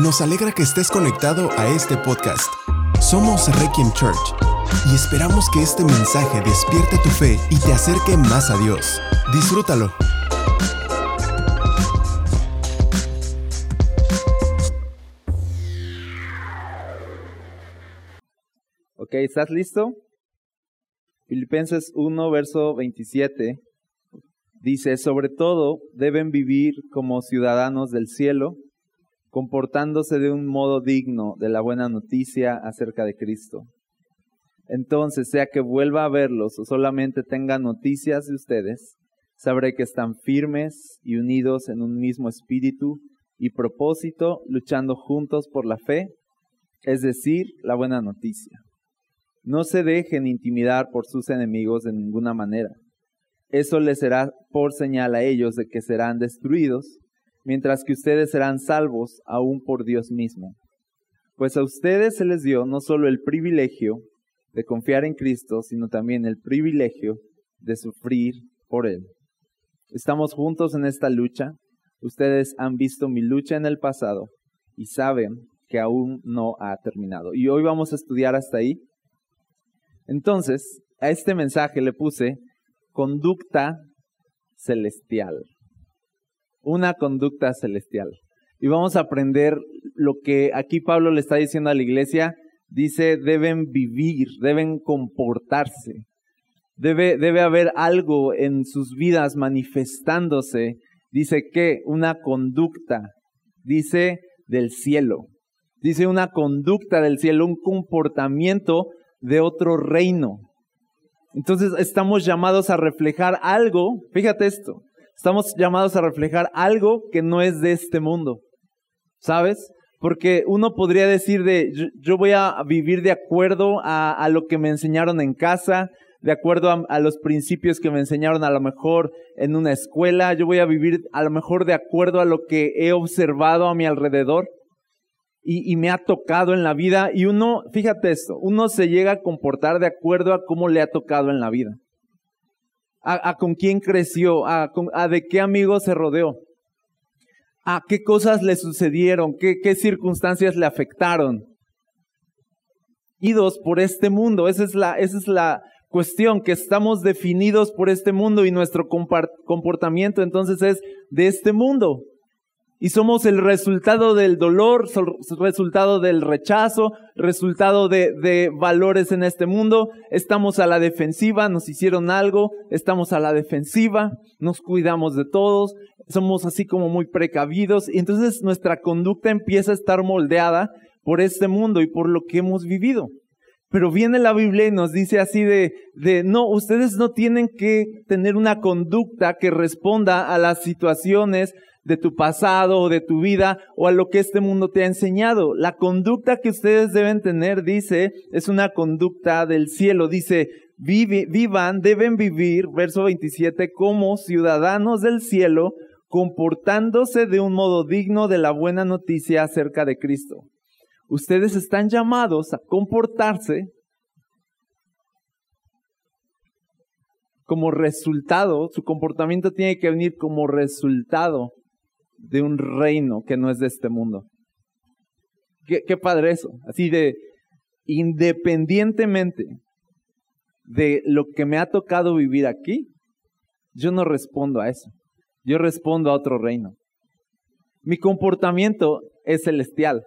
Nos alegra que estés conectado a este podcast. Somos Requiem Church y esperamos que este mensaje despierte tu fe y te acerque más a Dios. Disfrútalo. Ok, ¿estás listo? Filipenses 1, verso 27 dice, sobre todo deben vivir como ciudadanos del cielo, comportándose de un modo digno de la buena noticia acerca de Cristo. Entonces, sea que vuelva a verlos o solamente tenga noticias de ustedes, sabré que están firmes y unidos en un mismo espíritu y propósito, luchando juntos por la fe, es decir, la buena noticia. No se dejen intimidar por sus enemigos de ninguna manera. Eso les será por señal a ellos de que serán destruidos, mientras que ustedes serán salvos aún por Dios mismo. Pues a ustedes se les dio no solo el privilegio de confiar en Cristo, sino también el privilegio de sufrir por Él. Estamos juntos en esta lucha. Ustedes han visto mi lucha en el pasado y saben que aún no ha terminado. Y hoy vamos a estudiar hasta ahí. Entonces, a este mensaje le puse conducta celestial. Una conducta celestial. Y vamos a aprender lo que aquí Pablo le está diciendo a la iglesia. Dice, deben vivir, deben comportarse. Debe, debe haber algo en sus vidas manifestándose. Dice que una conducta. Dice del cielo. Dice una conducta del cielo, un comportamiento de otro reino. Entonces estamos llamados a reflejar algo, fíjate esto, estamos llamados a reflejar algo que no es de este mundo, ¿sabes? Porque uno podría decir de, yo, voy a vivir de acuerdo a, lo que me enseñaron en casa, de acuerdo a, a, los principios que me enseñaron a lo mejor en una escuela, yo voy a vivir a lo mejor de acuerdo a lo que he observado a mi alrededor y, me ha tocado en la vida. Y uno, fíjate esto, uno se llega a comportar de acuerdo a cómo le ha tocado en la vida. A, con quién creció, a, a, de qué amigos se rodeó, a qué cosas le sucedieron, qué, qué circunstancias le afectaron. Idos por este mundo, esa es la, esa es la cuestión, que estamos definidos por este mundo y nuestro comportamiento entonces es de este mundo. Y somos el resultado del dolor, resultado del rechazo, resultado de, de, valores en este mundo. Estamos a la defensiva, nos hicieron algo, estamos a la defensiva, nos cuidamos de todos, somos así como muy precavidos. Y entonces nuestra conducta empieza a estar moldeada por este mundo y por lo que hemos vivido. Pero viene la Biblia y nos dice así de, de, no, ustedes no tienen que tener una conducta que responda a las situaciones, de tu pasado o de tu vida o a lo que este mundo te ha enseñado. La conducta que ustedes deben tener, dice, es una conducta del cielo. Dice, vivan, deben vivir, verso 27, como ciudadanos del cielo, comportándose de un modo digno de la buena noticia acerca de Cristo. Ustedes están llamados a comportarse como resultado, su comportamiento tiene que venir como resultado de un reino que no es de este mundo. Qué, qué padre eso. Así de, independientemente de lo que me ha tocado vivir aquí, yo no respondo a eso. Yo respondo a otro reino. Mi comportamiento es celestial.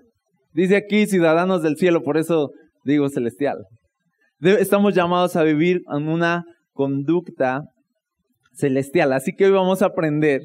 Dice aquí ciudadanos del cielo, por eso digo celestial. Estamos llamados a vivir en una conducta celestial. Así que hoy vamos a aprender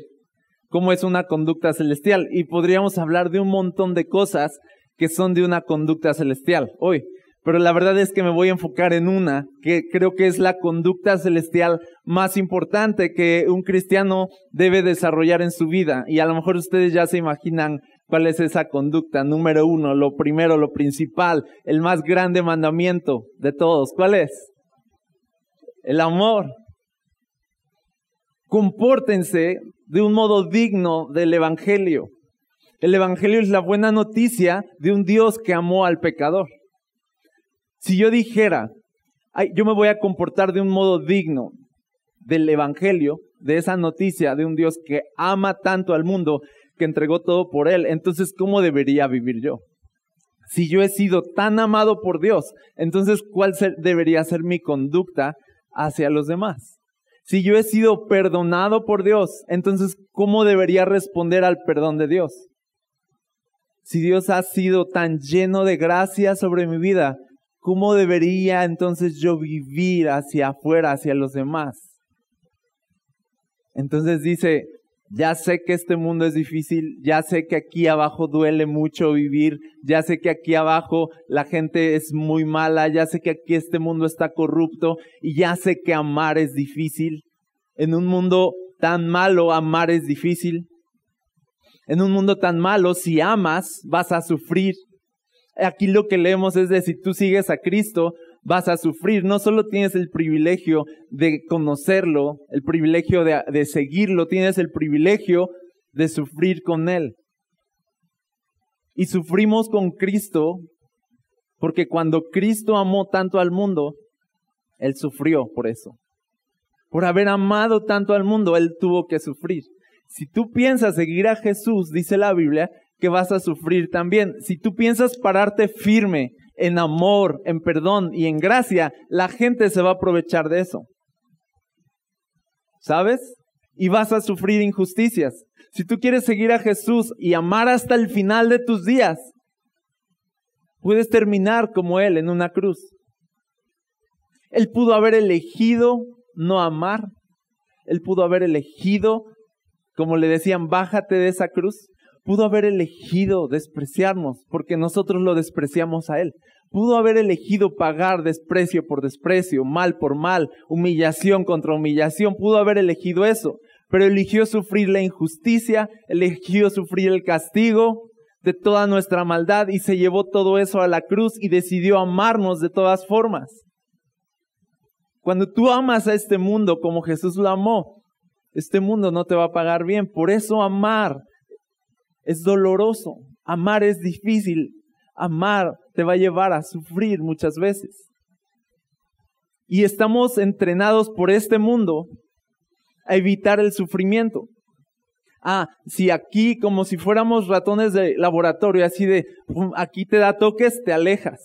cómo es una conducta celestial. Y podríamos hablar de un montón de cosas que son de una conducta celestial hoy. Pero la verdad es que me voy a enfocar en una que creo que es la conducta celestial más importante que un cristiano debe desarrollar en su vida. Y a lo mejor ustedes ya se imaginan cuál es esa conducta. Número uno, lo primero, lo principal, el más grande mandamiento de todos. ¿Cuál es? El amor. Compórtense de un modo digno del Evangelio. El Evangelio es la buena noticia de un Dios que amó al pecador. Si yo dijera, Ay, yo me voy a comportar de un modo digno del Evangelio, de esa noticia de un Dios que ama tanto al mundo, que entregó todo por Él. Entonces, ¿cómo debería vivir yo? Si yo he sido tan amado por Dios, entonces, ¿cuál debería ser mi conducta hacia los demás? Si yo he sido perdonado por Dios, entonces, ¿cómo debería responder al perdón de Dios? Si Dios ha sido tan lleno de gracia sobre mi vida, ¿cómo debería entonces yo vivir hacia afuera, hacia los demás? Entonces dice, ya sé que este mundo es difícil, ya sé que aquí abajo duele mucho vivir, ya sé que aquí abajo la gente es muy mala, ya sé que aquí este mundo está corrupto y ya sé que amar es difícil. En un mundo tan malo, amar es difícil. En un mundo tan malo, si amas, vas a sufrir. Aquí lo que leemos es de si tú sigues a Cristo, vas a sufrir. No solo tienes el privilegio de conocerlo, el privilegio de, seguirlo, tienes el privilegio de sufrir con Él. Y sufrimos con Cristo porque cuando Cristo amó tanto al mundo, Él sufrió por eso. Por haber amado tanto al mundo, Él tuvo que sufrir. Si tú piensas seguir a Jesús, dice la Biblia, que vas a sufrir también. Si tú piensas pararte firme en amor, en perdón y en gracia, la gente se va a aprovechar de eso. ¿Sabes? Y vas a sufrir injusticias. Si tú quieres seguir a Jesús y amar hasta el final de tus días, puedes terminar como Él en una cruz. Él pudo haber elegido no amar. Él pudo haber elegido, como le decían, bájate de esa cruz pudo haber elegido despreciarnos porque nosotros lo despreciamos a Él. Pudo haber elegido pagar desprecio por desprecio, mal por mal, humillación contra humillación. Pudo haber elegido eso, pero eligió sufrir la injusticia, eligió sufrir el castigo de toda nuestra maldad y se llevó todo eso a la cruz y decidió amarnos de todas formas. Cuando tú amas a este mundo como Jesús lo amó, este mundo no te va a pagar bien. Por eso amar es doloroso, amar es difícil, amar te va a llevar a sufrir muchas veces. Y estamos entrenados por este mundo a evitar el sufrimiento. Ah, si aquí, como si fuéramos ratones de laboratorio, así de, aquí te da toques, te alejas.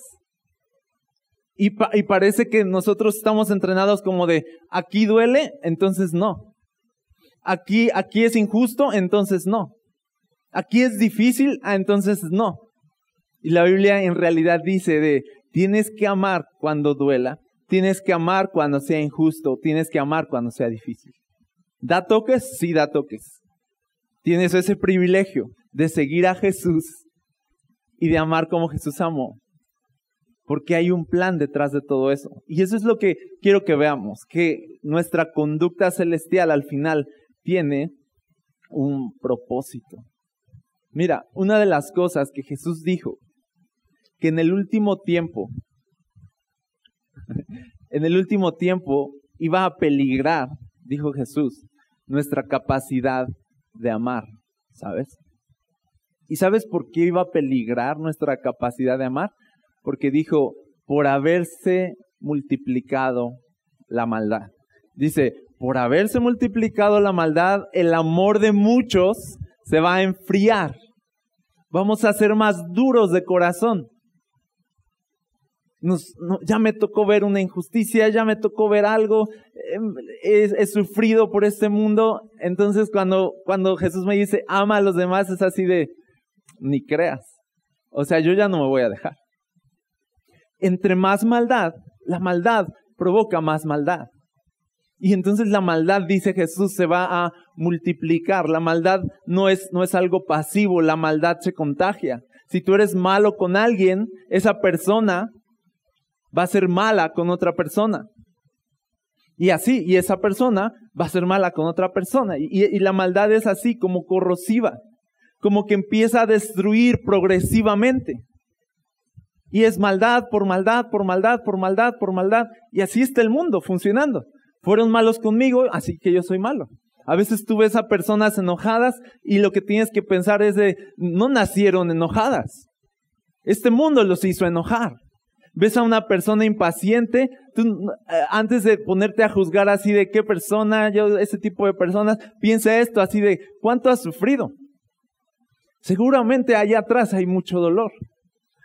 Y, y, parece que nosotros estamos entrenados como de, aquí duele, entonces no. Aquí, aquí es injusto, entonces no. Aquí es difícil, ah, entonces no. Y la Biblia en realidad dice de, tienes que amar cuando duela, tienes que amar cuando sea injusto, tienes que amar cuando sea difícil. ¿Da toques? Sí, da toques. Tienes ese privilegio de seguir a Jesús y de amar como Jesús amó. Porque hay un plan detrás de todo eso. Y eso es lo que quiero que veamos, que nuestra conducta celestial al final tiene un propósito. Mira, una de las cosas que Jesús dijo, que en el último tiempo, en el último tiempo iba a peligrar, dijo Jesús, nuestra capacidad de amar, ¿sabes? ¿Y sabes por qué iba a peligrar nuestra capacidad de amar? Porque dijo, por haberse multiplicado la maldad. Dice, por haberse multiplicado la maldad, el amor de muchos se va a enfriar. Vamos a ser más duros de corazón. ya me tocó ver una injusticia, ya me tocó ver algo, em, he, sufrido por este mundo. Entonces cuando, cuando Jesús me dice, ama a los demás, es así de, ni creas. O sea, yo ya no me voy a dejar. Entre más maldad, la maldad provoca más maldad. Y entonces la maldad, dice Jesús, se va a multiplicar. La maldad no es, no es algo pasivo, la maldad se contagia. Si tú eres malo con alguien, esa persona va a ser mala con otra persona. Y así, y esa persona va a ser mala con otra persona. Y, y, la maldad es así, como corrosiva, como que empieza a destruir progresivamente. Y es maldad por maldad, por maldad, por maldad, por maldad. Y así está el mundo funcionando. Fueron malos conmigo, así que yo soy malo. A veces tú ves a personas enojadas y lo que tienes que pensar es de, no nacieron enojadas. Este mundo los hizo enojar. Ves a una persona impaciente, eh, antes de ponerte a juzgar así de qué persona, yo, ese tipo de personas, piensa esto así de, ¿cuánto has sufrido? Seguramente allá atrás hay mucho dolor.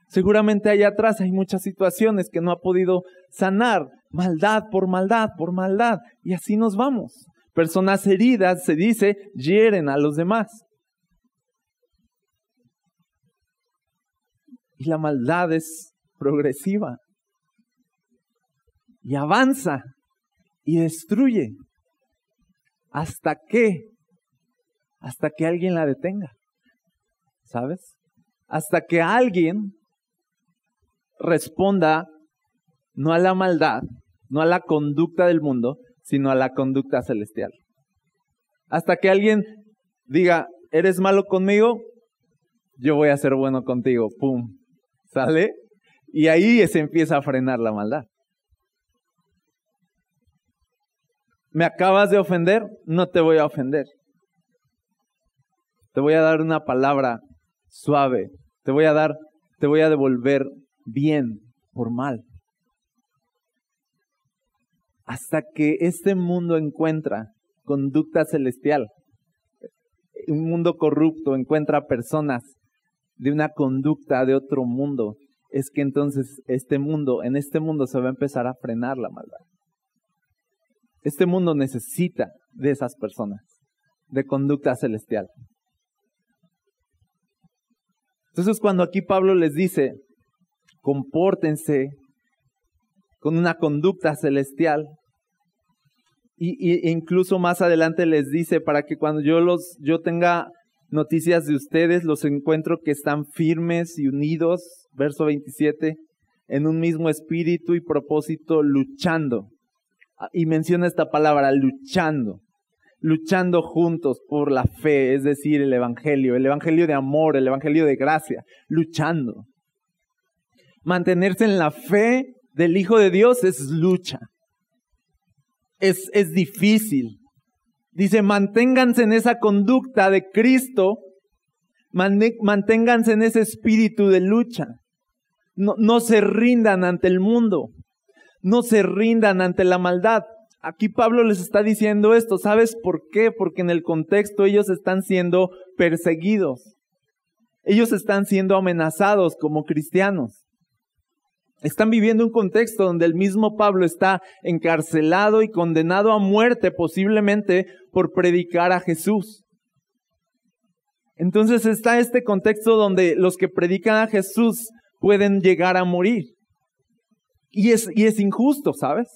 Seguramente allá atrás hay muchas situaciones que no ha podido sanar. Maldad por maldad por maldad. Y así nos vamos. Personas heridas, se dice, hieren a los demás. Y la maldad es progresiva. Y avanza y destruye. ¿Hasta qué? Hasta que alguien la detenga. ¿Sabes? Hasta que alguien responda no a la maldad, no a la conducta del mundo, sino a la conducta celestial. Hasta que alguien diga, eres malo conmigo, yo voy a ser bueno contigo. ¡Pum! ¿Sale? Y ahí se empieza a frenar la maldad. ¿Me acabas de ofender? No te voy a ofender. Te voy a dar una palabra suave. Te voy a dar, te voy a devolver bien por mal. Hasta que este mundo encuentra conducta celestial. Un mundo corrupto encuentra personas de una conducta de otro mundo. Es que entonces este mundo, en este mundo se va a empezar a frenar la maldad. Este mundo necesita de esas personas, de conducta celestial. Entonces cuando aquí Pablo les dice, compórtense con una conducta celestial, y, e incluso más adelante les dice para que cuando yo los yo tenga noticias de ustedes los encuentro que están firmes y unidos, verso 27, en un mismo espíritu y propósito luchando. Y menciona esta palabra, luchando, luchando juntos por la fe, es decir, el Evangelio, el Evangelio de amor, el Evangelio de gracia, luchando. Mantenerse en la fe del Hijo de Dios es lucha. Es, es difícil. Dice, manténganse en esa conducta de Cristo, manténganse en ese espíritu de lucha. No, no se rindan ante el mundo no se rindan ante la maldad. Aquí Pablo les está diciendo esto. ¿Sabes por qué? Porque en el contexto ellos están siendo perseguidos. Ellos están siendo amenazados como cristianos. Están viviendo un contexto donde el mismo Pablo está encarcelado y condenado a muerte posiblemente por predicar a Jesús. Entonces está este contexto donde los que predican a Jesús pueden llegar a morir. Y es, y es injusto, ¿sabes?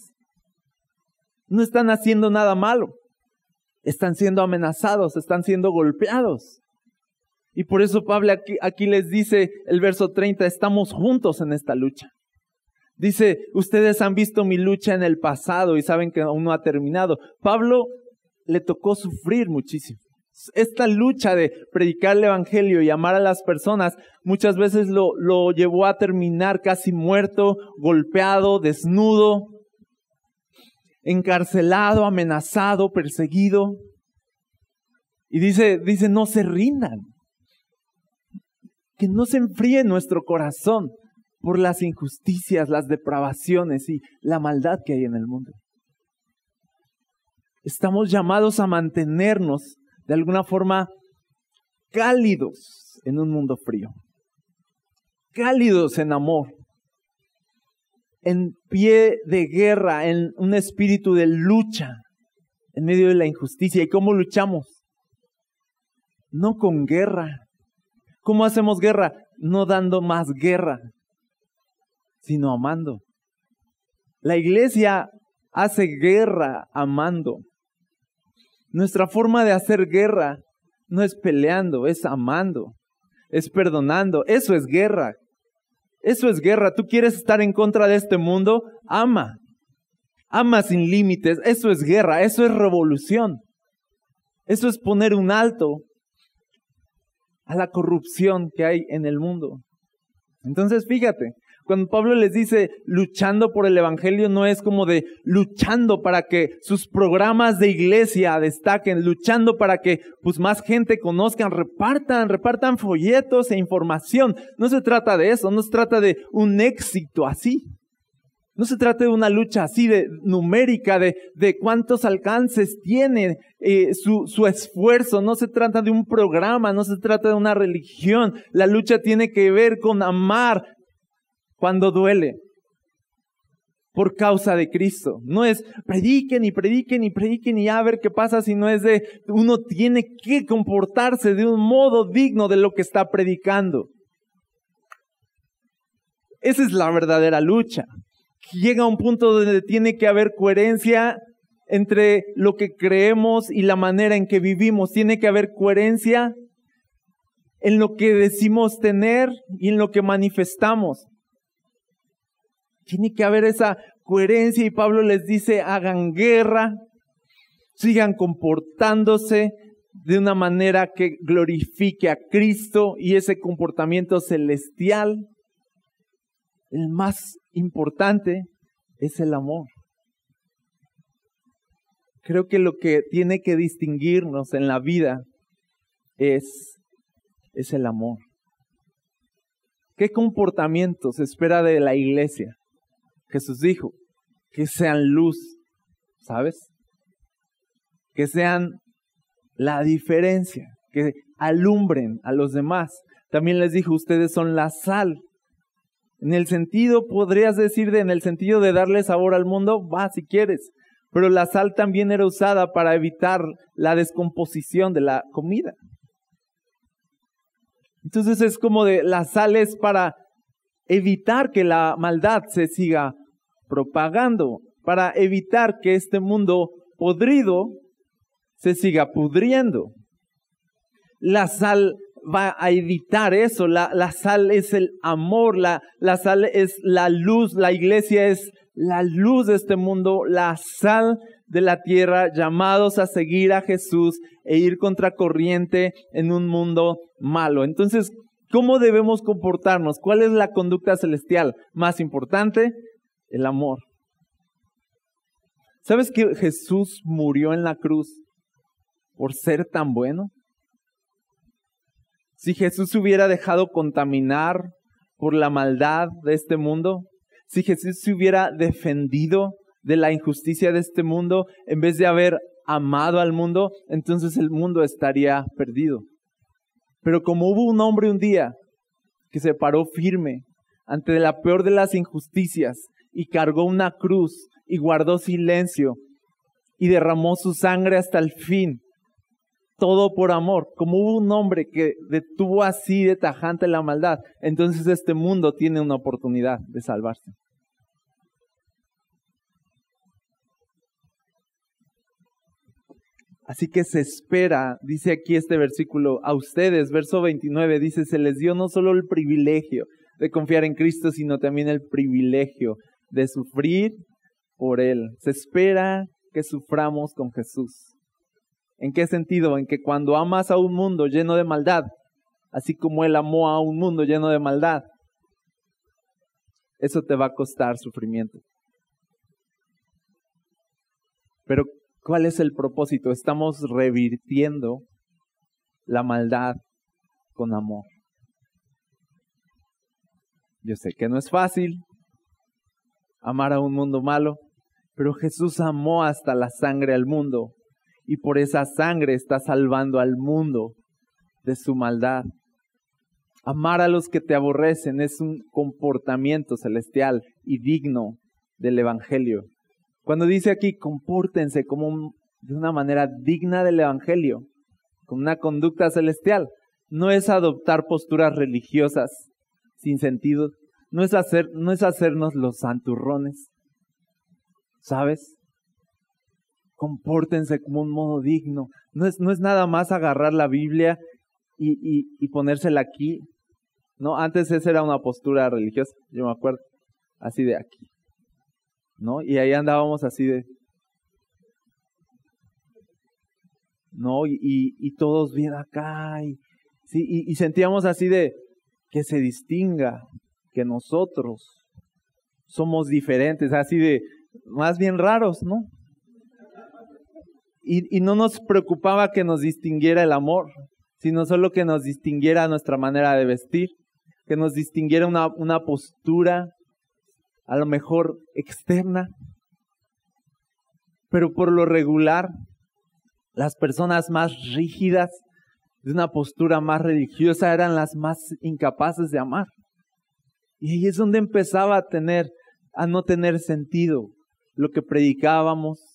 No están haciendo nada malo. Están siendo amenazados, están siendo golpeados. Y por eso Pablo aquí, aquí les dice el verso 30, estamos juntos en esta lucha. Dice, ustedes han visto mi lucha en el pasado y saben que aún no ha terminado. Pablo le tocó sufrir muchísimo esta lucha de predicar el Evangelio y amar a las personas muchas veces lo, lo llevó a terminar casi muerto, golpeado, desnudo, encarcelado, amenazado, perseguido. Y dice, dice, no se rindan. Que no se enfríe nuestro corazón por las injusticias, las depravaciones y la maldad que hay en el mundo. Estamos llamados a mantenernos de alguna forma cálidos en un mundo frío, cálidos en amor, en pie de guerra, en un espíritu de lucha en medio de la injusticia. ¿Y cómo luchamos? No con guerra. ¿Cómo hacemos guerra? No dando más guerra, sino amando. La iglesia hace guerra amando. Nuestra forma de hacer guerra no es peleando, es amando, es perdonando. Eso es guerra. Eso es guerra. Tú quieres estar en contra de este mundo, ama. Ama sin límites. Eso es guerra, eso es revolución. Eso es poner un alto a la corrupción que hay en el mundo. Entonces, fíjate, cuando Pablo les dice luchando por el Evangelio, no es como de luchando para que sus programas de iglesia destaquen, luchando para que pues más gente conozcan, repartan, repartan folletos e información. No se trata de eso, no se trata de un éxito así. No se trata de una lucha así de numérica, de, de cuántos alcances tiene eh, su, su esfuerzo. No se trata de un programa, no se trata de una religión. La lucha tiene que ver con amar cuando duele por causa de Cristo. No es prediquen y prediquen y prediquen y a ver qué pasa, sino es de uno tiene que comportarse de un modo digno de lo que está predicando. Esa es la verdadera lucha. Llega a un punto donde tiene que haber coherencia entre lo que creemos y la manera en que vivimos. Tiene que haber coherencia en lo que decimos tener y en lo que manifestamos. Tiene que haber esa coherencia y Pablo les dice, hagan guerra, sigan comportándose de una manera que glorifique a Cristo y ese comportamiento celestial el más importante es el amor. Creo que lo que tiene que distinguirnos en la vida es, es el amor. ¿Qué comportamiento se espera de la iglesia? Jesús dijo, que sean luz, ¿sabes? Que sean la diferencia, que alumbren a los demás. También les dijo, ustedes son la sal en el sentido, podrías decir, de, en el sentido de darle sabor al mundo, va si quieres. Pero la sal también era usada para evitar la descomposición de la comida. Entonces es como de, la sal es para evitar que la maldad se siga propagando, para evitar que este mundo podrido se siga pudriendo. La sal va a evitar eso. La, la sal es el amor, la, la sal es la luz, la iglesia es la luz de este mundo, la sal de la tierra, llamados a seguir a Jesús e ir contracorriente en un mundo malo. Entonces, ¿cómo debemos comportarnos? ¿Cuál es la conducta celestial más importante? El amor. ¿Sabes que Jesús murió en la cruz por ser tan bueno? Si Jesús se hubiera dejado contaminar por la maldad de este mundo, si Jesús se hubiera defendido de la injusticia de este mundo en vez de haber amado al mundo, entonces el mundo estaría perdido. Pero como hubo un hombre un día que se paró firme ante la peor de las injusticias y cargó una cruz y guardó silencio y derramó su sangre hasta el fin, todo por amor, como hubo un hombre que detuvo así de tajante la maldad, entonces este mundo tiene una oportunidad de salvarse. Así que se espera, dice aquí este versículo, a ustedes, verso 29, dice, se les dio no solo el privilegio de confiar en Cristo, sino también el privilegio de sufrir por Él. Se espera que suframos con Jesús. ¿En qué sentido? En que cuando amas a un mundo lleno de maldad, así como Él amó a un mundo lleno de maldad, eso te va a costar sufrimiento. Pero, ¿cuál es el propósito? Estamos revirtiendo la maldad con amor. Yo sé que no es fácil amar a un mundo malo, pero Jesús amó hasta la sangre al mundo y por esa sangre está salvando al mundo de su maldad. Amar a los que te aborrecen es un comportamiento celestial y digno del Evangelio. Cuando dice aquí, compórtense como de una manera digna del Evangelio, con una conducta celestial, no es adoptar posturas religiosas sin sentido, no es, hacer, no es hacernos los santurrones, ¿sabes? compórtense como un modo digno. No es, no es nada más agarrar la Biblia y, y, y ponérsela aquí. No, antes esa era una postura religiosa, yo me acuerdo, así de aquí. ¿No? Y ahí andábamos así de. ¿No? Y, y, todos bien acá. Y, sí, y, y sentíamos así de que se distinga que nosotros somos diferentes, así de más bien raros, ¿no? y, no nos preocupaba que nos distinguiera el amor, sino solo que nos distinguiera nuestra manera de vestir, que nos distinguiera una, postura a lo mejor externa, pero por lo regular, las personas más rígidas, de una postura más religiosa, eran las más incapaces de amar. Y ahí es donde empezaba a tener, a no tener sentido lo que predicábamos,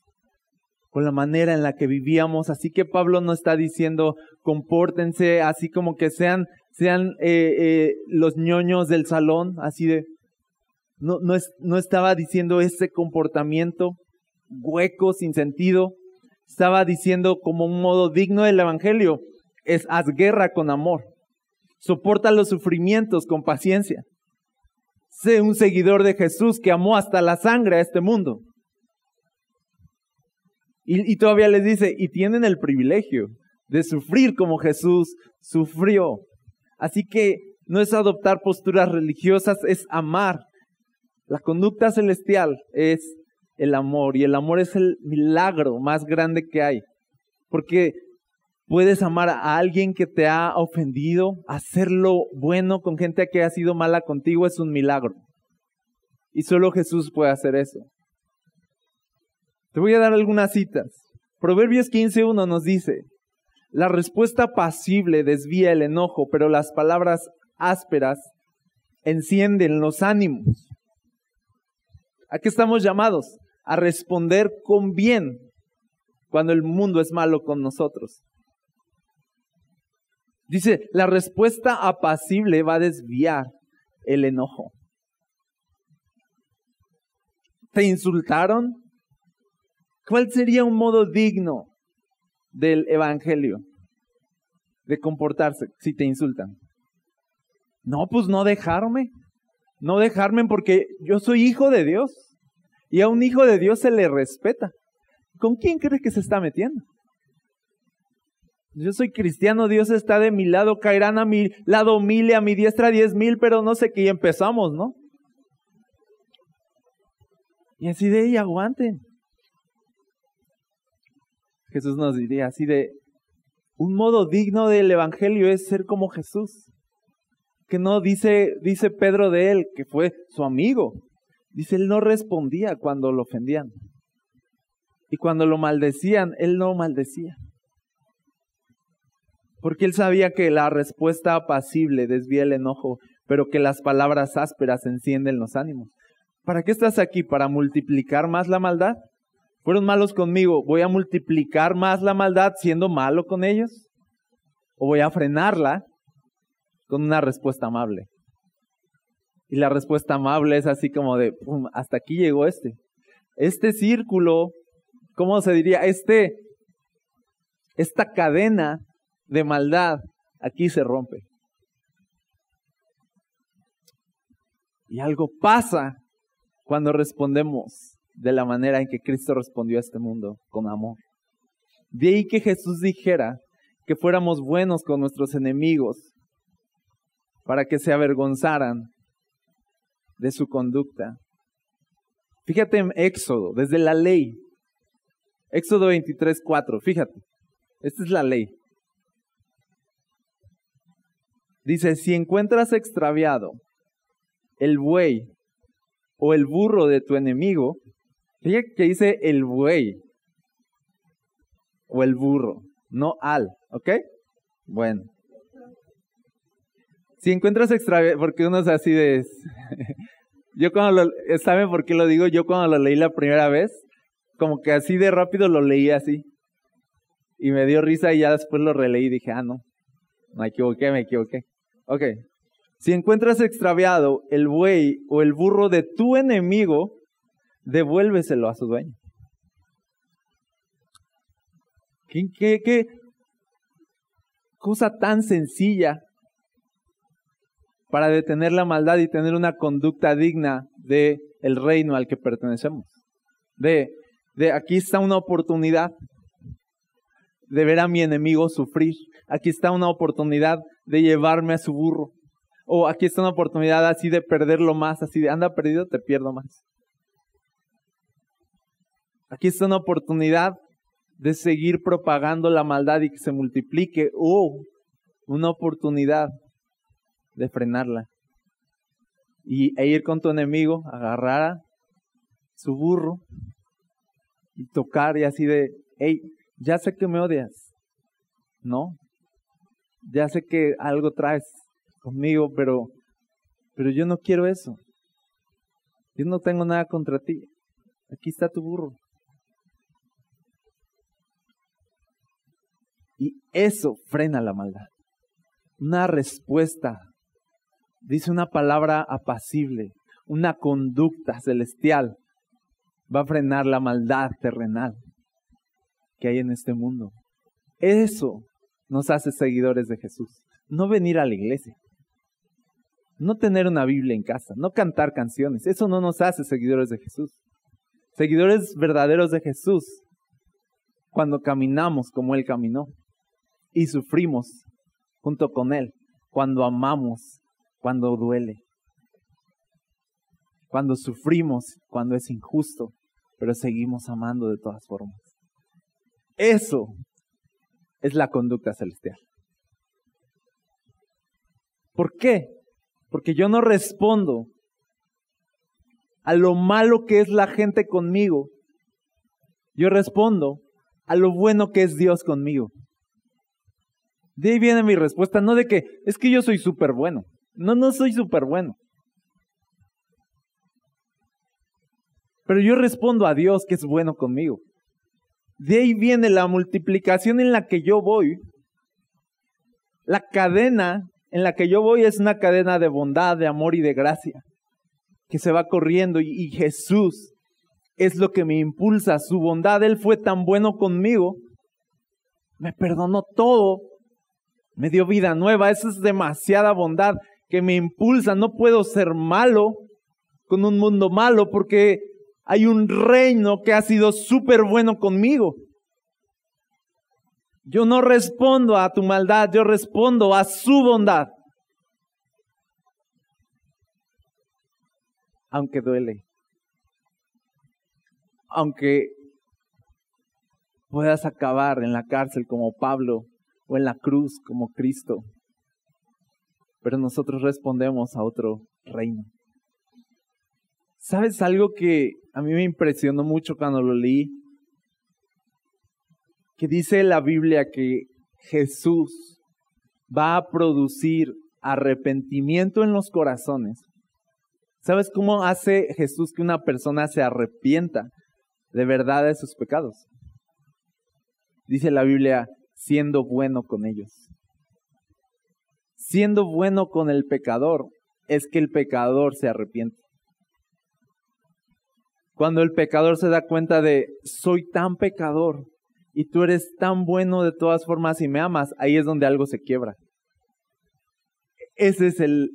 con la manera en la que vivíamos. Así que Pablo no está diciendo compórtense así como que sean, sean eh, eh, los ñoños del salón, así de... No, no, es, no estaba diciendo ese comportamiento hueco, sin sentido. Estaba diciendo como un modo digno del Evangelio. Es haz guerra con amor. Soporta los sufrimientos con paciencia. Sé un seguidor de Jesús que amó hasta la sangre a este mundo. Y, todavía les dice, y tienen el privilegio de sufrir como Jesús sufrió. Así que no es adoptar posturas religiosas, es amar. La conducta celestial es el amor y el amor es el milagro más grande que hay. Porque puedes amar a alguien que te ha ofendido, hacerlo bueno con gente que ha sido mala contigo es un milagro. Y solo Jesús puede hacer eso. Te voy a dar algunas citas. Proverbios 15.1 nos dice, la respuesta pasible desvía el enojo, pero las palabras ásperas encienden los ánimos. ¿A qué estamos llamados? A responder con bien cuando el mundo es malo con nosotros. Dice, la respuesta apacible va a desviar el enojo. ¿Te insultaron? ¿Cuál sería un modo digno del Evangelio de comportarse si te insultan? No, pues no dejarme. No dejarme porque yo soy hijo de Dios. Y a un hijo de Dios se le respeta. ¿Con quién cree que se está metiendo? Yo soy cristiano, Dios está de mi lado, caerán a mi lado mil y a mi diestra diez mil, pero no sé qué, empezamos, ¿no? Y así de ahí aguanten. Jesús nos diría así de, un modo digno del Evangelio es ser como Jesús. Que no dice, dice Pedro de él, que fue su amigo. Dice, él no respondía cuando lo ofendían. Y cuando lo maldecían, él no maldecía. Porque él sabía que la respuesta apacible desvía el enojo, pero que las palabras ásperas encienden los ánimos. ¿Para qué estás aquí? ¿Para multiplicar más la maldad? fueron malos conmigo, ¿voy a multiplicar más la maldad siendo malo con ellos? ¿O voy a frenarla con una respuesta amable? Y la respuesta amable es así como de, hasta aquí llegó este. Este círculo, ¿cómo se diría? Este, esta cadena de maldad aquí se rompe. Y algo pasa cuando respondemos de la manera en que Cristo respondió a este mundo, con amor. De ahí que Jesús dijera que fuéramos buenos con nuestros enemigos para que se avergonzaran de su conducta. Fíjate en Éxodo, desde la ley. Éxodo 23, 4, fíjate. Esta es la ley. Dice, si encuentras extraviado el buey o el burro de tu enemigo, Fíjate que dice el buey o el burro, no al, ¿ok? Bueno. Si encuentras extraviado, porque uno es así de... yo cuando lo... ¿Saben por qué lo digo? Yo cuando lo leí la primera vez, como que así de rápido lo leí así. Y me dio risa y ya después lo releí y dije, ah, no, me equivoqué, me equivoqué. Ok. Si encuentras extraviado el buey o el burro de tu enemigo, devuélveselo a su dueño. ¿Qué, cosa tan sencilla para detener la maldad y tener una conducta digna de el reino al que pertenecemos? De, de aquí está una oportunidad de ver a mi enemigo sufrir. Aquí está una oportunidad de llevarme a su burro. O aquí está una oportunidad así de perderlo más, así de anda perdido, te pierdo más. Aquí está una oportunidad de seguir propagando la maldad y que se multiplique, o una oportunidad de frenarla. y, e ir con tu enemigo, agarrar su burro y tocar y así de, hey, ya sé que me odias, ¿no? Ya sé que algo traes conmigo, pero, pero yo no quiero eso. Yo no tengo nada contra ti. Aquí está tu burro. Y eso frena la maldad. Una respuesta, dice una palabra apacible, una conducta celestial, va a frenar la maldad terrenal que hay en este mundo. Eso nos hace seguidores de Jesús. No venir a la iglesia. No tener una Biblia en casa. No cantar canciones. Eso no nos hace seguidores de Jesús. Seguidores verdaderos de Jesús. Cuando caminamos como Él caminó. Y sufrimos junto con Él. Cuando amamos. Cuando duele. Cuando sufrimos. Cuando es injusto. Pero seguimos amando de todas formas. Eso es la conducta celestial. ¿Por qué? Porque yo no respondo a lo malo que es la gente conmigo. Yo respondo a lo bueno que es Dios conmigo. De ahí viene mi respuesta, no de que es que yo soy súper bueno. No, no soy súper bueno. Pero yo respondo a Dios que es bueno conmigo. De ahí viene la multiplicación en la que yo voy. La cadena en la que yo voy es una cadena de bondad, de amor y de gracia, que se va corriendo y, Jesús es lo que me impulsa. Su bondad, Él fue tan bueno conmigo, me perdonó todo, me dio vida nueva. Esa es demasiada bondad que me impulsa. No puedo ser malo con un mundo malo porque hay un reino que ha sido súper bueno conmigo. Yo no respondo a tu maldad, yo respondo a su bondad. Aunque duele. Aunque puedas acabar en la cárcel como Pablo o en la cruz como Cristo. Pero nosotros respondemos a otro reino. ¿Sabes algo que a mí me impresionó mucho cuando lo leí? Que dice la Biblia que Jesús va a producir arrepentimiento en los corazones. ¿Sabes cómo hace Jesús que una persona se arrepienta de verdad de sus pecados? Dice la Biblia, siendo bueno con ellos. Siendo bueno con el pecador es que el pecador se arrepiente. Cuando el pecador se da cuenta de, soy tan pecador y tú eres tan bueno de todas formas y me amas, ahí es donde algo se quiebra. Ese es el,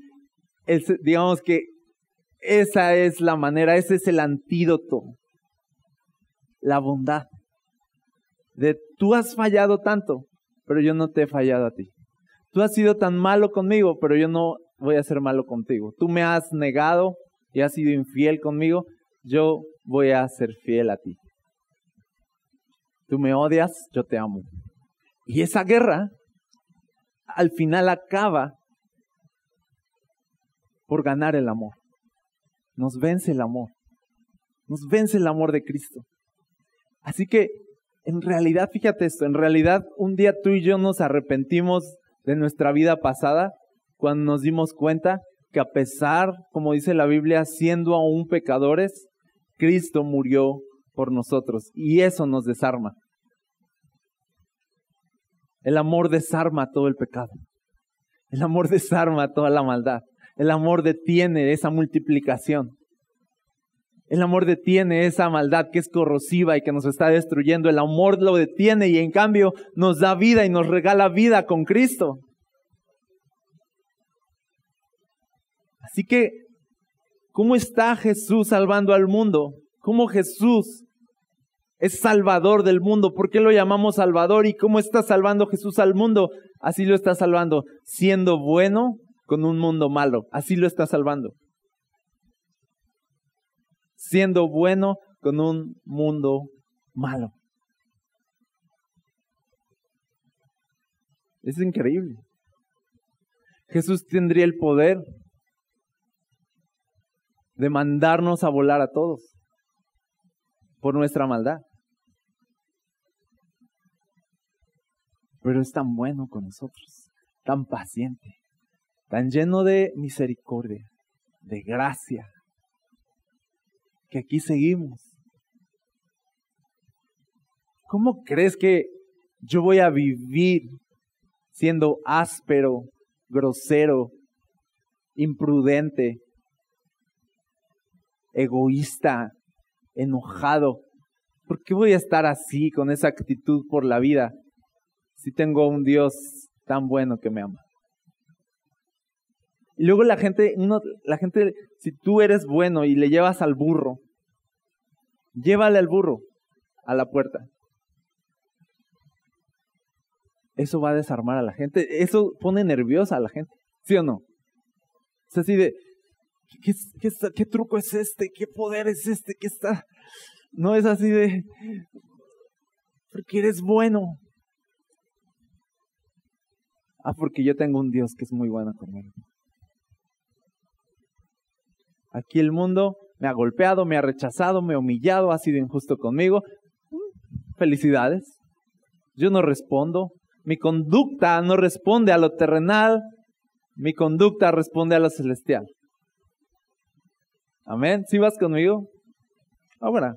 digamos que esa es la manera, ese es el antídoto, la bondad. De tú has fallado tanto, pero yo no te he fallado a ti. Tú has sido tan malo conmigo, pero yo no voy a ser malo contigo. Tú me has negado y has sido infiel conmigo, yo voy a ser fiel a ti. Tú me odias, yo te amo. Y esa guerra al final acaba por ganar el amor. Nos vence el amor. Nos vence el amor de Cristo. Así que, en realidad, fíjate esto, en realidad un día tú y yo nos arrepentimos de nuestra vida pasada cuando nos dimos cuenta que a pesar, como dice la Biblia, siendo aún pecadores, Cristo murió por nosotros y eso nos desarma. El amor desarma todo el pecado. El amor desarma toda la maldad. El amor detiene esa multiplicación. El amor detiene esa maldad que es corrosiva y que nos está destruyendo. El amor lo detiene y en cambio nos da vida y nos regala vida con Cristo. Así que ¿Cómo está Jesús salvando al mundo? ¿Cómo Jesús es salvador del mundo? ¿Por qué lo llamamos salvador? ¿Y cómo está salvando Jesús al mundo? Así lo está salvando, siendo bueno con un mundo malo. Así lo está salvando. Siendo bueno con un mundo malo. Es increíble. Jesús tendría el poder de mandarnos a volar a todos por nuestra maldad. Pero es tan bueno con nosotros, tan paciente, tan lleno de misericordia, de gracia, que aquí seguimos. ¿Cómo crees que yo voy a vivir siendo áspero, grosero, imprudente, egoísta, enojado? ¿Por qué voy a estar así, con esa actitud por la vida, si tengo un Dios tan bueno que me ama? Y luego la gente, uno, la gente, si tú eres bueno y le llevas al burro, llévale al burro a la puerta. Eso va a desarmar a la gente. Eso pone nerviosa a la gente. ¿Sí o no? Es así de, ¿qué, truco es este? ¿Qué poder es este? ¿Qué está? No es así de, porque eres bueno. Ah, porque yo tengo un Dios que es muy bueno conmigo. Aquí el mundo me ha golpeado, me ha rechazado, me ha humillado, ha sido injusto conmigo. Felicidades. Yo no respondo. Mi conducta no responde a lo terrenal. Mi conducta responde a lo celestial. Amén. ¿Sí vas conmigo? Ahora.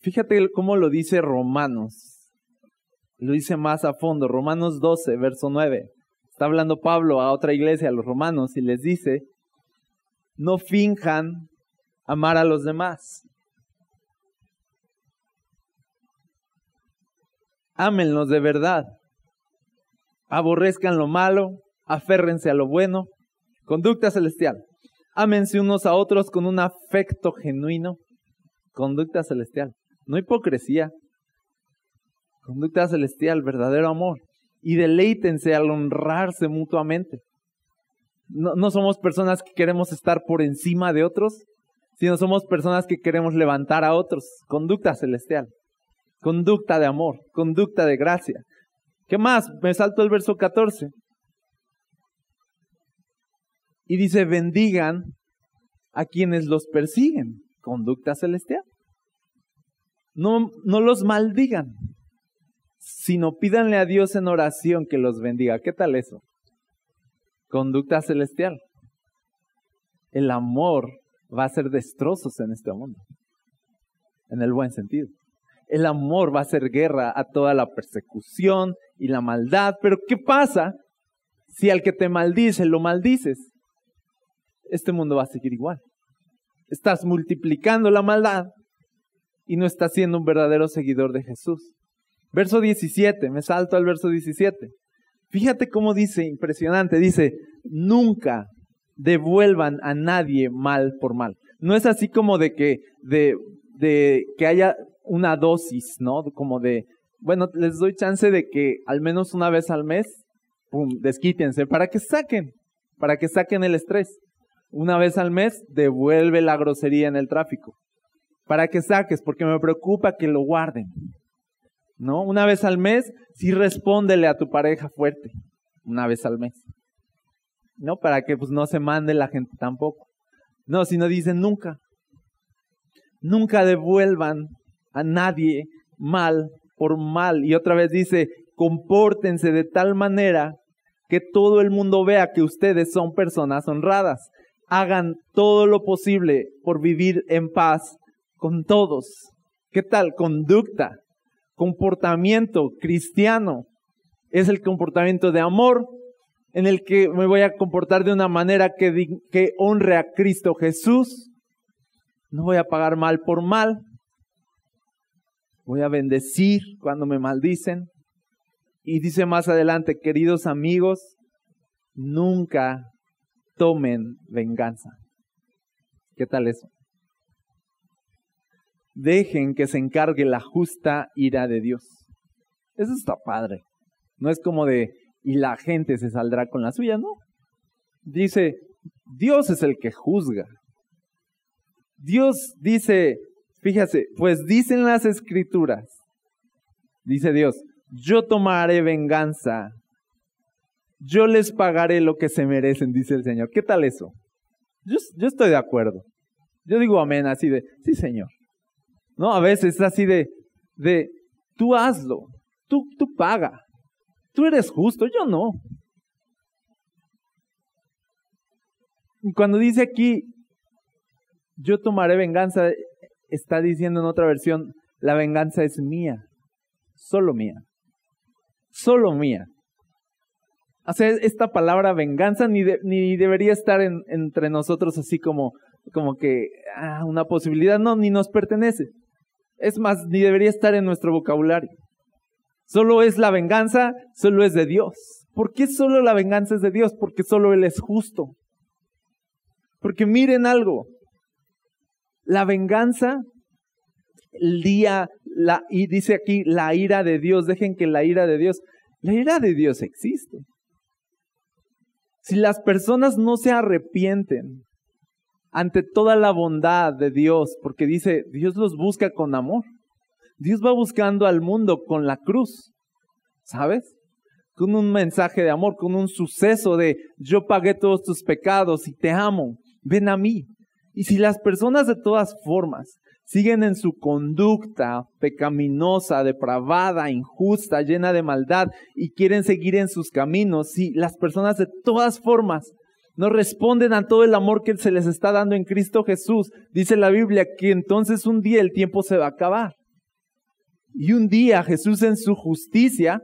Fíjate cómo lo dice Romanos. Lo dice más a fondo. Romanos 12, verso 9. Está hablando Pablo a otra iglesia, a los romanos, y les dice, no finjan amar a los demás. Ámenlos de verdad. Aborrezcan lo malo, aférrense a lo bueno. Conducta celestial. Ámense unos a otros con un afecto genuino. Conducta celestial. No hipocresía. Conducta celestial, verdadero amor y deleítense al honrarse mutuamente. No, no, somos personas que queremos estar por encima de otros, sino somos personas que queremos levantar a otros. Conducta celestial, conducta de amor, conducta de gracia. ¿Qué más? Me salto el verso 14. Y dice, bendigan a quienes los persiguen. Conducta celestial. No, no los maldigan sino pídanle a Dios en oración que los bendiga. ¿Qué tal eso? Conducta celestial. El amor va a hacer destrozos en este mundo, en el buen sentido. El amor va a hacer guerra a toda la persecución y la maldad. Pero ¿qué pasa si al que te maldice lo maldices? Este mundo va a seguir igual. Estás multiplicando la maldad y no estás siendo un verdadero seguidor de Jesús. Verso 17, me salto al verso 17. Fíjate cómo dice, impresionante, dice, nunca devuelvan a nadie mal por mal. No es así como de que, de, de que haya una dosis, ¿no? Como de, bueno, les doy chance de que al menos una vez al mes, pum, desquítense, para que saquen, para que saquen el estrés. Una vez al mes, devuelve la grosería en el tráfico. Para que saques, porque me preocupa que lo guarden. ¿no? Una vez al mes, sí respóndele a tu pareja fuerte, una vez al mes. ¿No? Para que pues no se mande la gente tampoco. No, sino dicen nunca. Nunca devuelvan a nadie mal por mal. Y otra vez dice, compórtense de tal manera que todo el mundo vea que ustedes son personas honradas. Hagan todo lo posible por vivir en paz con todos. ¿Qué tal? Conducta comportamiento cristiano es el comportamiento de amor en el que me voy a comportar de una manera que, que honre a Cristo Jesús. No voy a pagar mal por mal. Voy a bendecir cuando me maldicen. Y dice más adelante, queridos amigos, nunca tomen venganza. ¿Qué tal eso? dejen que se encargue la justa ira de Dios. Eso está padre. No es como de, y la gente se saldrá con la suya, no. Dice, Dios es el que juzga. Dios dice, fíjese, pues dicen las escrituras, dice Dios, yo tomaré venganza, yo les pagaré lo que se merecen, dice el Señor. ¿Qué tal eso? Yo, estoy de acuerdo. Yo digo amén así de, sí Señor. No, a veces es así de, de, tú hazlo, tú, tú paga, tú eres justo, yo no. Y cuando dice aquí, yo tomaré venganza, está diciendo en otra versión, la venganza es mía, solo mía, solo mía. O sea, esta palabra venganza ni, ni debería estar entre nosotros así como, como que ah, una posibilidad, no, ni nos pertenece. Es más, ni debería estar en nuestro vocabulario. Solo es la venganza, solo es de Dios. ¿Por qué solo la venganza es de Dios? Porque solo Él es justo. Porque miren algo, la venganza, el día, la, y dice aquí la ira de Dios, dejen que la ira de Dios, la ira de Dios existe. Si las personas no se arrepienten ante toda la bondad de Dios, porque dice, Dios los busca con amor. Dios va buscando al mundo con la cruz, ¿sabes? Con un mensaje de amor, con un suceso de yo pagué todos tus pecados y te amo, ven a mí. Y si las personas de todas formas siguen en su conducta pecaminosa, depravada, injusta, llena de maldad y quieren seguir en sus caminos, si las personas de todas formas no responden a todo el amor que se les está dando en Cristo Jesús, dice la Biblia que entonces un día el tiempo se va a acabar. Y un día Jesús en su justicia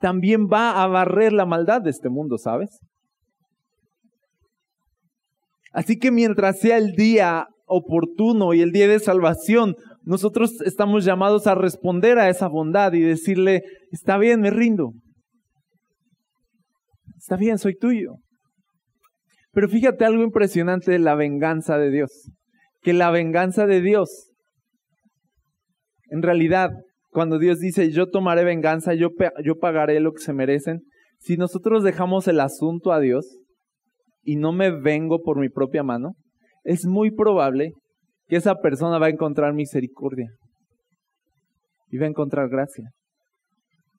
también va a barrer la maldad de este mundo, ¿sabes? Así que mientras sea el día oportuno y el día de salvación, nosotros estamos llamados a responder a esa bondad y decirle, está bien, me rindo. Está bien, soy tuyo. Pero fíjate algo impresionante de la venganza de Dios. Que la venganza de Dios, en realidad, cuando Dios dice, yo tomaré venganza, yo, yo pagaré lo que se merecen, si nosotros dejamos el asunto a Dios, y no me vengo por mi propia mano, es muy probable que esa persona va a encontrar misericordia y va a encontrar gracia.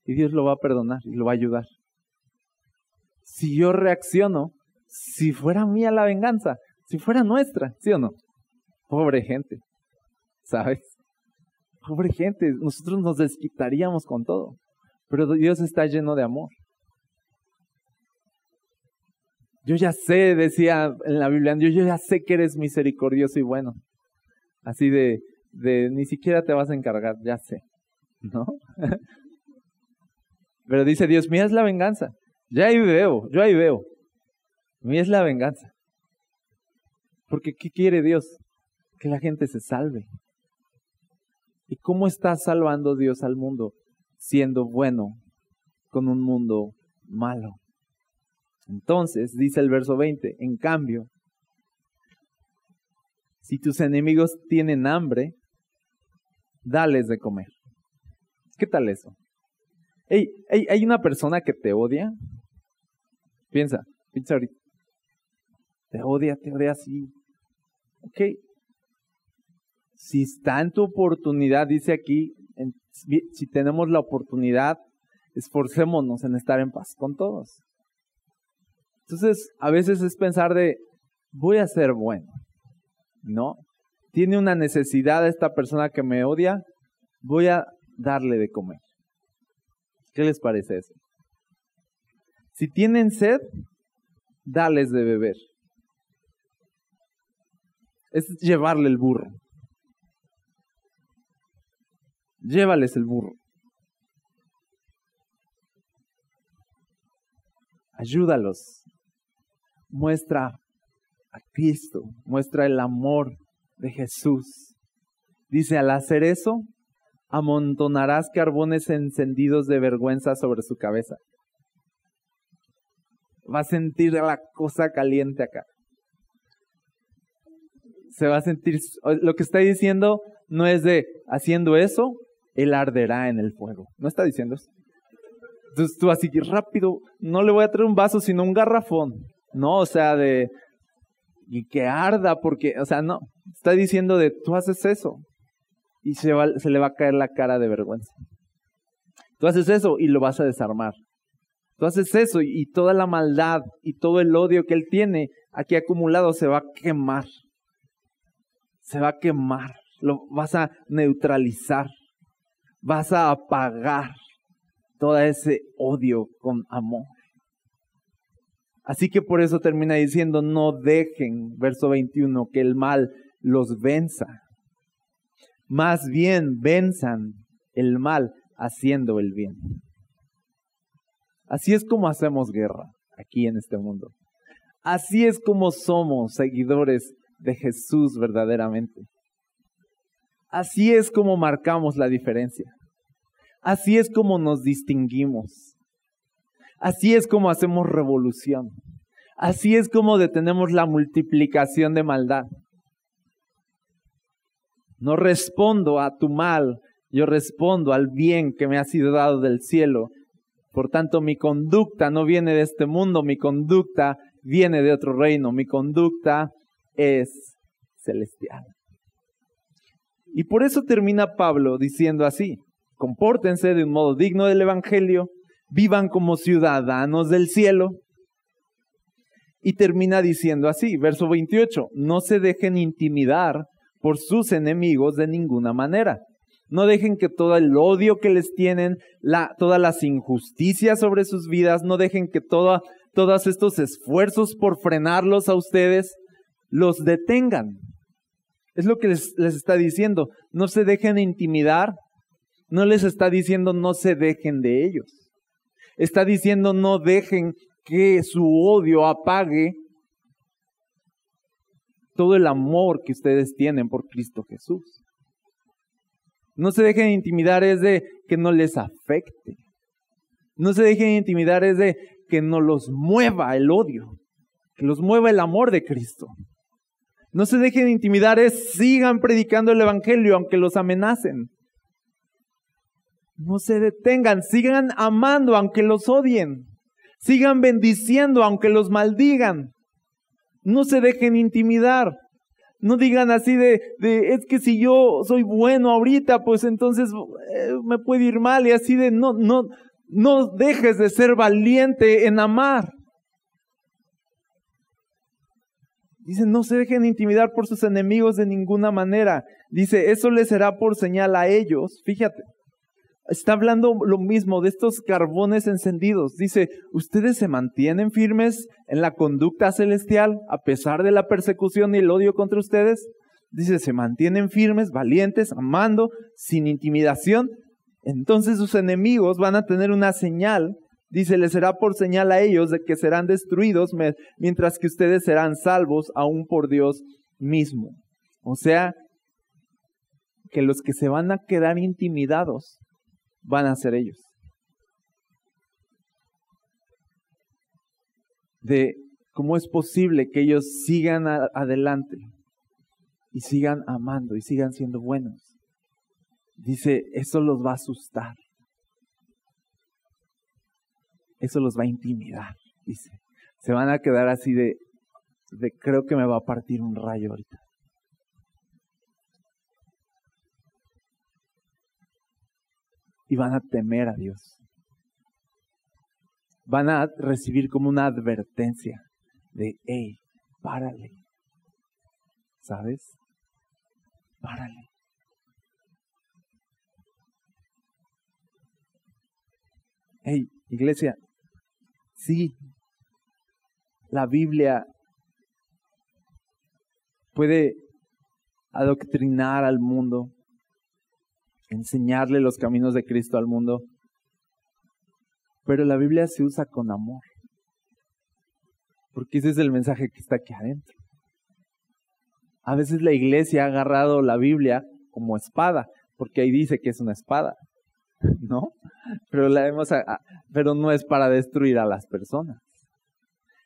Y Dios lo va a perdonar y lo va a ayudar. Si yo reacciono, si fuera mía la venganza, si fuera nuestra, ¿sí o no? Pobre gente, ¿sabes? Pobre gente, nosotros nos desquitaríamos con todo. Pero Dios está lleno de amor. Yo ya sé, decía en la Biblia, yo, ya sé que eres misericordioso y bueno. Así de, de, ni siquiera te vas a encargar, ya sé. ¿No? Pero dice Dios, mía es la venganza. Ya ahí veo, yo ahí veo. Mía es la venganza. Porque ¿qué quiere Dios? Que la gente se salve. ¿Y cómo está salvando Dios al mundo? Siendo bueno con un mundo malo. Entonces, dice el verso 20, en cambio, si tus enemigos tienen hambre, dales de comer. ¿Qué tal eso? Hey, ¿Hay una persona que te odia? Piensa, piensa ahorita. Te odia, te odia así. Ok. Si está en tu oportunidad, dice aquí, si tenemos la oportunidad, esforcémonos en estar en paz con todos. Entonces, a veces es pensar de, voy a ser bueno. ¿No? Tiene una necesidad esta persona que me odia, voy a darle de comer. ¿Qué les parece eso? Si tienen sed, dales de beber. Es llevarle el burro. Llévales el burro. Ayúdalos muestra a Cristo, muestra el amor de Jesús. Dice, al hacer eso, amontonarás carbones encendidos de vergüenza sobre su cabeza. Va a sentir la cosa caliente acá. Se va a sentir, lo que está diciendo no es de, haciendo eso, él arderá en el fuego. No está diciendo eso. Entonces tú así rápido, no le voy a traer un vaso, sino un garrafón. No, o sea, de, y que arda, porque, o sea, no, está diciendo de, tú haces eso y se, va, se le va a caer la cara de vergüenza. Tú haces eso y lo vas a desarmar. Tú haces eso y, toda la maldad y todo el odio que él tiene, aquí acumulado se va a quemar. Se va a quemar. Lo vas a neutralizar. Vas a apagar todo ese odio con amor. Así que por eso termina diciendo, no dejen, verso 21, que el mal los venza. Más bien venzan el mal haciendo el bien. Así es como hacemos guerra aquí en este mundo. Así es como somos seguidores de Jesús verdaderamente. Así es como marcamos la diferencia. Así es como nos distinguimos. Así es como hacemos revolución. Así es como detenemos la multiplicación de maldad. No respondo a tu mal, yo respondo al bien que me ha sido dado del cielo. Por tanto, mi conducta no viene de este mundo, mi conducta viene de otro reino, mi conducta es celestial. Y por eso termina Pablo diciendo así, compórtense de un modo digno del Evangelio, vivan como ciudadanos del cielo. Y termina diciendo así, verso 28, no se dejen intimidar por sus enemigos de ninguna manera. No dejen que todo el odio que les tienen, la, todas las injusticias sobre sus vidas, no dejen que toda, todos estos esfuerzos por frenarlos a ustedes los detengan. Es lo que les, les está diciendo. No se dejen intimidar. No les está diciendo no se dejen de ellos. Está diciendo no dejen que su odio apague todo el amor que ustedes tienen por Cristo Jesús. No se dejen intimidar es de que no les afecte. No se dejen intimidar es de que no los mueva el odio, que los mueva el amor de Cristo. No se dejen intimidar es sigan predicando el Evangelio aunque los amenacen. No se detengan, sigan amando aunque los odien. Sigan bendiciendo aunque los maldigan. No se dejen intimidar. No digan así de, es que si yo soy bueno ahorita, pues entonces eh, me puede ir mal y así de, no, no, no dejes de ser valiente en amar. Dice, no se dejen intimidar por sus enemigos de ninguna manera. Dice, eso les será por señal a ellos. Fíjate, Está hablando lo mismo de estos carbones encendidos. Dice, ustedes se mantienen firmes en la conducta celestial a pesar de la persecución y el odio contra ustedes. Dice, se mantienen firmes, valientes, amando, sin intimidación. Entonces sus enemigos van a tener una señal. Dice, les será por señal a ellos de que serán destruidos, mientras que ustedes serán salvos aún por Dios mismo. O sea, que los que se van a quedar intimidados van a ser ellos. De cómo es posible que ellos sigan adelante y sigan amando y sigan siendo buenos. Dice, eso los va a asustar. Eso los va a intimidar, dice. Se van a quedar así de, de creo que me va a partir un rayo ahorita. Y van a temer a Dios. Van a recibir como una advertencia de, hey, párale. ¿Sabes? Párale. Hey, iglesia, sí, la Biblia puede adoctrinar al mundo, enseñarle los caminos de Cristo al mundo. Pero la Biblia se usa con amor. Porque ese es el mensaje que está aquí adentro. A veces la iglesia ha agarrado la Biblia como espada, porque ahí dice que es una espada, ¿no? Pero la hemos, pero no es para destruir a las personas.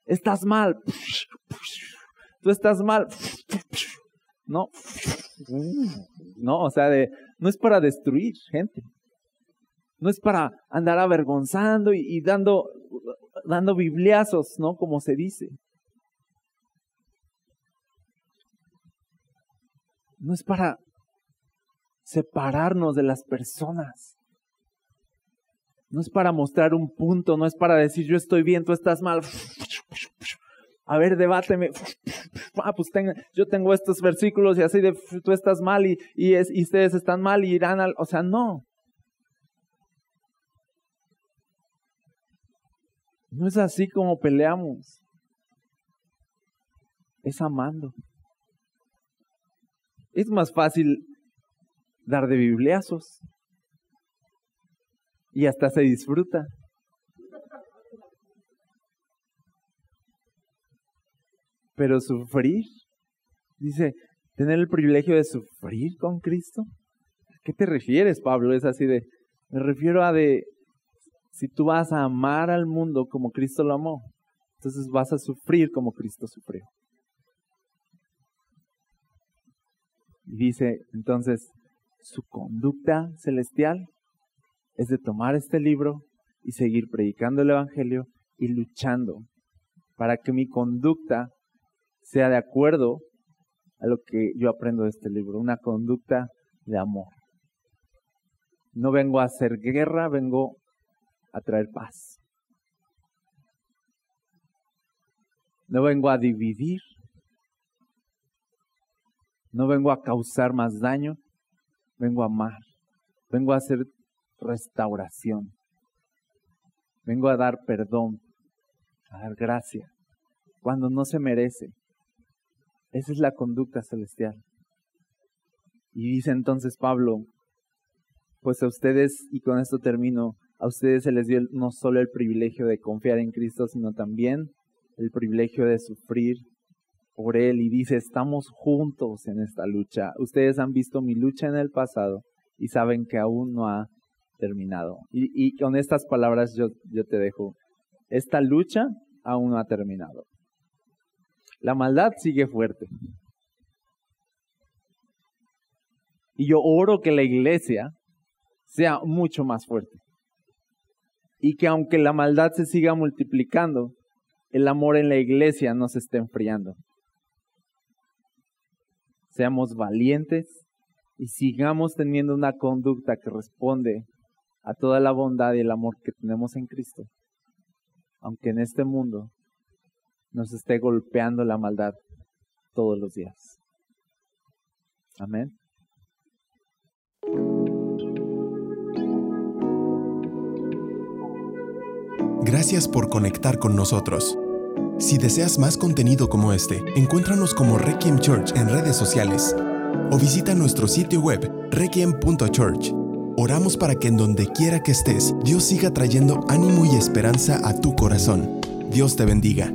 Estás mal. Tú estás mal. No. No, o sea, de, no es para destruir gente. No es para andar avergonzando y, dando, dando bibliazos, ¿no? Como se dice. No es para separarnos de las personas. No es para mostrar un punto, no es para decir yo estoy bien, tú estás mal. A ver, debáteme. Ah, pues yo tengo estos versículos y así de tú estás mal y, y, es, y ustedes están mal y irán al. O sea, no. No es así como peleamos. Es amando. Es más fácil dar de bibliazos. Y hasta se disfruta. Pero sufrir, dice, tener el privilegio de sufrir con Cristo. ¿A qué te refieres, Pablo? Es así de, me refiero a de, si tú vas a amar al mundo como Cristo lo amó, entonces vas a sufrir como Cristo sufrió. Y dice, entonces, su conducta celestial es de tomar este libro y seguir predicando el Evangelio y luchando para que mi conducta sea de acuerdo a lo que yo aprendo de este libro, una conducta de amor. No vengo a hacer guerra, vengo a traer paz. No vengo a dividir. No vengo a causar más daño. Vengo a amar. Vengo a hacer restauración. Vengo a dar perdón, a dar gracia, cuando no se merece. Esa es la conducta celestial. Y dice entonces Pablo, pues a ustedes, y con esto termino, a ustedes se les dio no solo el privilegio de confiar en Cristo, sino también el privilegio de sufrir por Él. Y dice, estamos juntos en esta lucha. Ustedes han visto mi lucha en el pasado y saben que aún no ha terminado. Y, con estas palabras yo te dejo. Esta lucha aún no ha terminado. La maldad sigue fuerte. Y yo oro que la iglesia sea mucho más fuerte. Y que aunque la maldad se siga multiplicando, el amor en la iglesia no se esté enfriando. Seamos valientes y sigamos teniendo una conducta que responde a toda la bondad y el amor que tenemos en Cristo. Aunque en este mundo nos esté golpeando la maldad todos los días. Amén. Gracias por conectar con nosotros. Si deseas más contenido como este, encuéntranos como Requiem Church en redes sociales o visita nuestro sitio web requiem.church. Oramos para que en donde quiera que estés, Dios siga trayendo ánimo y esperanza a tu corazón. Dios te bendiga.